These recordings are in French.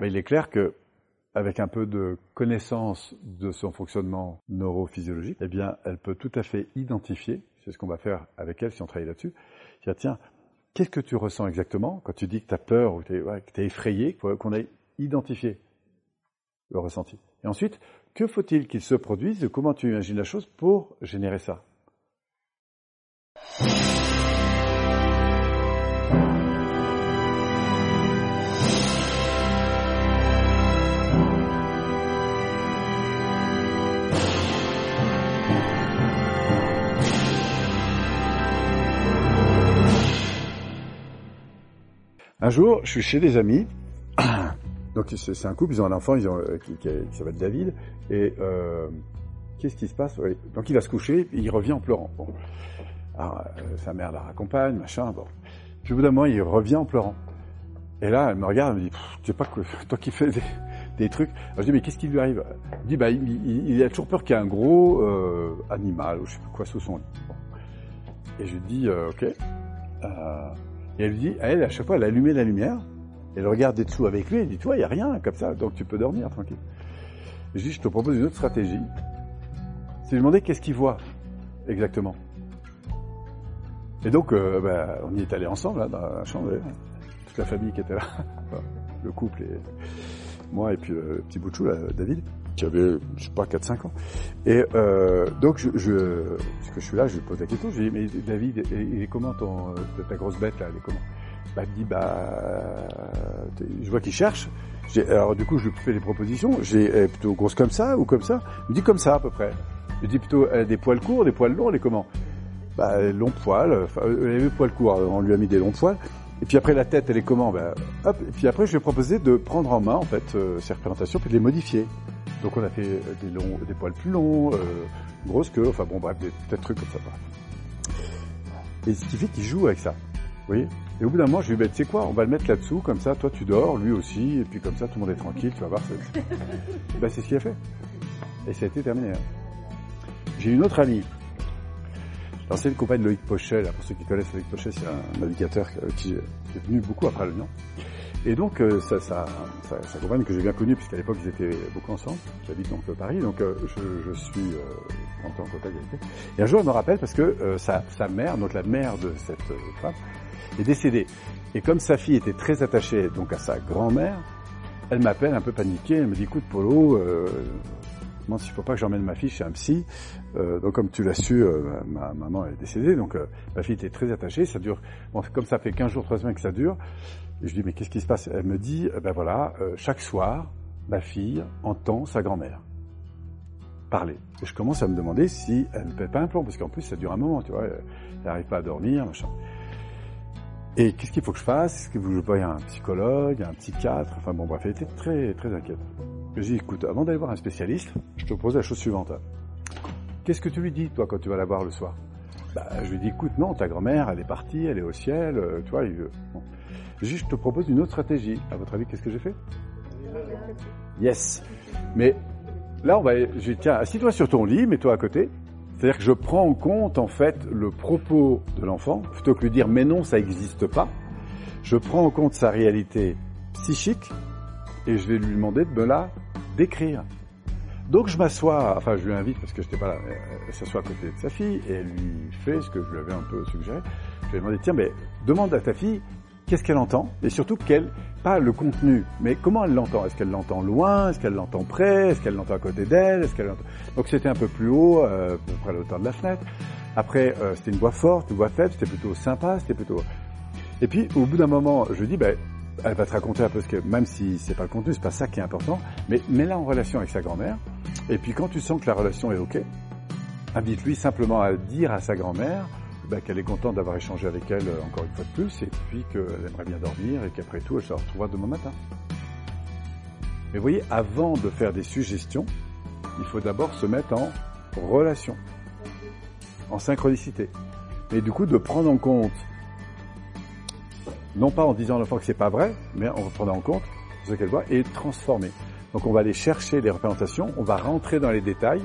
Ben, il est clair que avec un peu de connaissance de son fonctionnement neurophysiologique, eh bien, elle peut tout à fait identifier, c'est ce qu'on va faire avec elle si on travaille là-dessus, dire, tiens, qu'est-ce que tu ressens exactement quand tu dis que tu as peur ou que tu es, effrayé, qu'on ait identifié le ressenti. Et ensuite, que faut-il qu'il se produise comment tu imagines la chose pour générer ça? Un jour, je suis chez des amis. Donc c'est un couple, ils ont un enfant, ils ont, euh, qui, s'appelle David. Et euh, qu'est-ce qui se passe? Donc il va se coucher, il revient en pleurant. Bon. Euh, sa mère la raccompagne, machin. Bon. Puis au bout d'un moment, il revient en pleurant. Et là, elle me regarde, elle me dit, tu sais pas que toi qui fais des, trucs. Alors je dis, mais qu'est-ce qui lui arrive? Elle dit, bah, il, a toujours peur qu'il y ait un gros animal, ou je sais pas quoi, sous son lit. Et je dis, ok. Et elle lui dit, elle, à chaque fois, elle allumait la lumière, elle regarde dessous avec lui, elle dit, toi, il n'y a rien comme ça, donc tu peux dormir tranquille. Je dis, je te propose une autre stratégie. C'est lui demander qu'est-ce qu'il voit exactement. Et donc, euh, ben, on y est allé ensemble, là, dans la chambre, toute la famille qui était là, le couple et moi et puis le petit bout de chou, David qui avait, je sais pas, 4-5 ans. Et euh, donc, je, je, parce que je suis là, je lui pose la question, je lui dis, mais David, il est comment euh, ta grosse bête là, elle est comment? Bah, il me dit, bah, je vois qu'il cherche. Alors du coup, je lui fais des propositions. J'ai plutôt grosse comme ça ou comme ça? Il me dit comme ça à peu près. Je dis plutôt des poils courts, des poils longs, elle est comment? Bah, longs poils. Enfin, avait poils courts. On lui a mis des longs poils. Et puis après la tête, elle est comment? Ben, hop. Et puis après, je lui ai proposé de prendre en main en fait euh, ces représentations puis de les modifier. Donc on a fait euh, des, longs, des poils plus longs, euh, grosse queue, enfin bon bref, des, trucs comme ça. Et ce qui fait qu'il joue avec ça. Vous voyez Et au bout d'un moment, je lui ai dit, bah, tu sais quoi, on va le mettre là-dessous, comme ça, toi tu dors, lui aussi, et puis comme ça, tout le monde est tranquille, tu vas voir. ben, c'est ce qu'il a fait. Et ça a été terminé. Hein. J'ai une autre amie. L'ancienne compagne Loïc Pochet, là, pour ceux qui connaissent Loïc Pochet, c'est un navigateur qui, est venu beaucoup après le et donc, euh, ça, ça, sa compagne que j'ai bien connue, puisqu'à l'époque ils étaient beaucoup ensemble, j'habite donc à Paris, donc euh, je, je, suis euh, en contact avec elle. Et un jour, elle me rappelle parce que euh, sa, sa, mère, donc la mère de cette femme, est décédée. Et comme sa fille était très attachée donc à sa grand-mère, elle m'appelle un peu paniquée, elle me dit, écoute Polo, euh, il s'il faut pas que j'emmène ma fille chez un psy. Euh, donc comme tu l'as su, euh, ma maman est décédée, donc euh, ma fille était très attachée. Ça dure, comme ça fait 15 jours, 3 semaines que ça dure. Et je dis mais qu'est-ce qui se passe? Elle me dit, ben voilà, chaque soir, ma fille entend sa grand-mère parler. Je commence à me demander si elle ne pète pas un plomb, parce qu'en plus ça dure un moment, tu vois, elle n'arrive pas à dormir, machin. Et qu'est-ce qu'il faut que je fasse? Est-ce que vous voyez un psychologue, un psychiatre? Enfin bon, bref, elle était très très inquiète. Je dis, écoute, avant d'aller voir un spécialiste, je te propose la chose suivante. Qu'est-ce que tu lui dis, toi, quand tu vas la voir le soir? Bah, Je lui dis, écoute, non, ta grand-mère, elle est partie, elle est au ciel, euh, tu vois, il veut... Je dis, je te propose une autre stratégie. À votre avis, qu'est-ce que j'ai fait? Yes. Mais là, on va... Je dis, tiens, assis-toi sur ton lit, mets-toi à côté. C'est-à-dire que je prends en compte, en fait, le propos de l'enfant, plutôt que lui dire, mais non, ça n'existe pas. Je prends en compte sa réalité psychique, et je vais lui demander de me la décrire. Donc je m'assois, enfin je lui invite parce que je n'étais pas là, elle s'assoit à côté de sa fille et elle lui fait ce que je lui avais un peu suggéré. Je lui ai demandé, tiens, mais demande à ta fille qu'est-ce qu'elle entend? Et surtout quel, pas le contenu, mais comment elle l'entend? Est-ce qu'elle l'entend loin? Est-ce qu'elle l'entend près? Est-ce qu'elle l'entend à côté d'elle? Est-ce qu'elle. Donc c'était un peu plus haut, euh, à peu près à la hauteur de la fenêtre. Après, euh, c'était une voix forte, une voix faible, c'était plutôt sympa, c'était plutôt... Et puis, au bout d'un moment, je dis, ben, elle va te raconter un peu ce que, même si c'est pas le contenu, c'est pas ça qui est important, mais mets-la en relation avec sa grand-mère. Et puis quand tu sens que la relation est ok, invite-lui simplement à dire à sa grand-mère bah, qu'elle est contente d'avoir échangé avec elle euh, encore une fois de plus, et puis qu'elle aimerait bien dormir, et qu'après tout, elle se retrouvera demain matin. Mais vous voyez, avant de faire des suggestions, il faut d'abord se mettre en relation, en synchronicité. Et du coup, de prendre en compte non pas en disant à l'enfant que c'est pas vrai, mais en prenant en compte ce qu'elle voit et transformer. Donc on va aller chercher les représentations, on va rentrer dans les détails.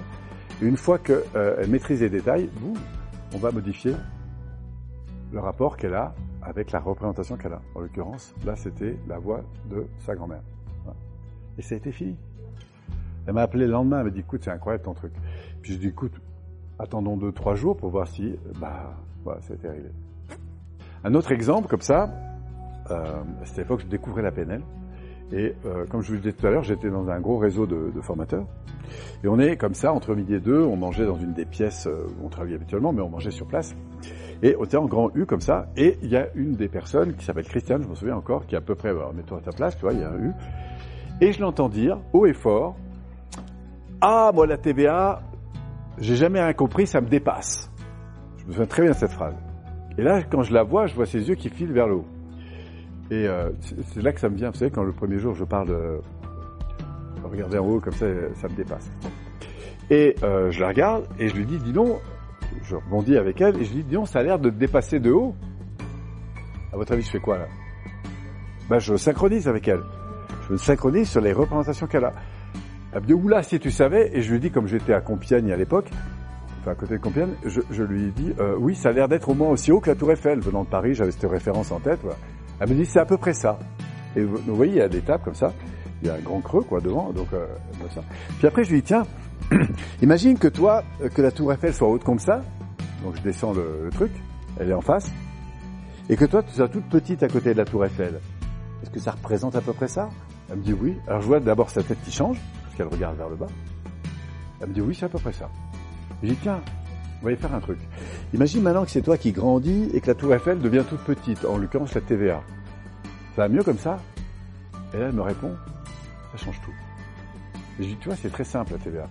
Et une fois qu'elle euh, maîtrise les détails, boum, on va modifier le rapport qu'elle a avec la représentation qu'elle a. En l'occurrence, là, c'était la voix de sa grand-mère. Et ça a été fini. Elle m'a appelé le lendemain, elle m'a dit, écoute, c'est incroyable ton truc. Puis je dis, écoute, attendons deux, trois jours pour voir si, bah, voilà, ça a été réglé. Un autre exemple comme ça, euh, à cette époque, je découvrais la PNL. Et euh, comme je vous le disais tout à l'heure, j'étais dans un gros réseau de, de, formateurs. Et on est comme ça, entre midi et deux, on mangeait dans une des pièces euh, où on travaillait habituellement, mais on mangeait sur place. Et on était en grand U comme ça. Et il y a une des personnes qui s'appelle Christiane, je me souviens encore, qui est à peu près, alors, mets-toi à ta place, tu vois, il y a un U. Et je l'entends dire, haut et fort, Ah, moi la TVA, j'ai jamais rien compris, ça me dépasse. Je me souviens très bien de cette phrase. Et là, quand je la vois, je vois ses yeux qui filent vers le haut. Et euh, c'est là que ça me vient, vous savez, quand le premier jour je parle de regarder en haut comme ça, ça me dépasse. Et euh, je la regarde et je lui dis, dis donc, je rebondis avec elle et je lui dis, dis donc, ça a l'air de te dépasser de haut. À votre avis, je fais quoi là? Ben, je synchronise avec elle. Je me synchronise sur les représentations qu'elle a. Elle me dit, oula, si tu savais, et je lui dis, comme j'étais à Compiègne à l'époque, enfin à côté de Compiègne, je, je lui dis, euh, oui, ça a l'air d'être au moins aussi haut que la Tour Eiffel. Venant de Paris, j'avais cette référence en tête. Voilà. Elle me dit c'est à peu près ça. Et vous, voyez, il y a des tables comme ça, il y a un grand creux quoi devant, donc euh, ça. Puis après je lui dis tiens, imagine que toi, que la tour Eiffel soit haute comme ça, donc je descends le, le truc, elle est en face, et que toi tu sois toute petite à côté de la tour Eiffel. Est-ce que ça représente à peu près ça? Elle me dit oui. Alors je vois d'abord sa tête qui change, parce qu'elle regarde vers le bas. Elle me dit oui, c'est à peu près ça. Je dis tiens, va y faire un truc. Imagine maintenant que c'est toi qui grandis et que la tour Eiffel devient toute petite, en l'occurrence la TVA. Ça va mieux comme ça? Et là, elle me répond, ça change tout. Et je dis, tu vois, c'est très simple la TVA.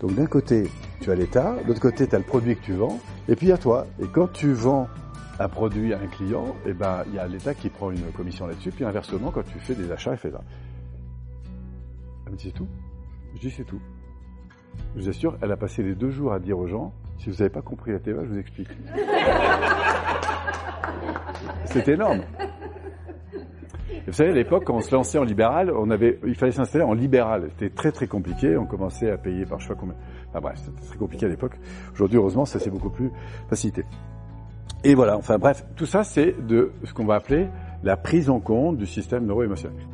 Donc d'un côté, tu as l'État, de l'autre côté, tu as le produit que tu vends, et puis il y a toi. Et quand tu vends un produit à un client, eh ben, il y a l'État qui prend une commission là-dessus, puis inversement, quand tu fais des achats, il fait ça. Elle me dit, c'est tout? Je dis, c'est tout. Je vous assure, elle a passé les deux jours à dire aux gens, si vous n'avez pas compris la TVA, je vous explique. C'est énorme. Vous savez, à l'époque, quand on se lançait en libéral, il fallait s'installer en libéral. C'était très très compliqué. On commençait à payer par pas combien. Enfin bref, c'était très compliqué à l'époque. Aujourd'hui, heureusement, ça s'est beaucoup plus facilité. Et voilà. Enfin bref, tout ça, c'est de ce qu'on va appeler la prise en compte du système neuro-émotionnel.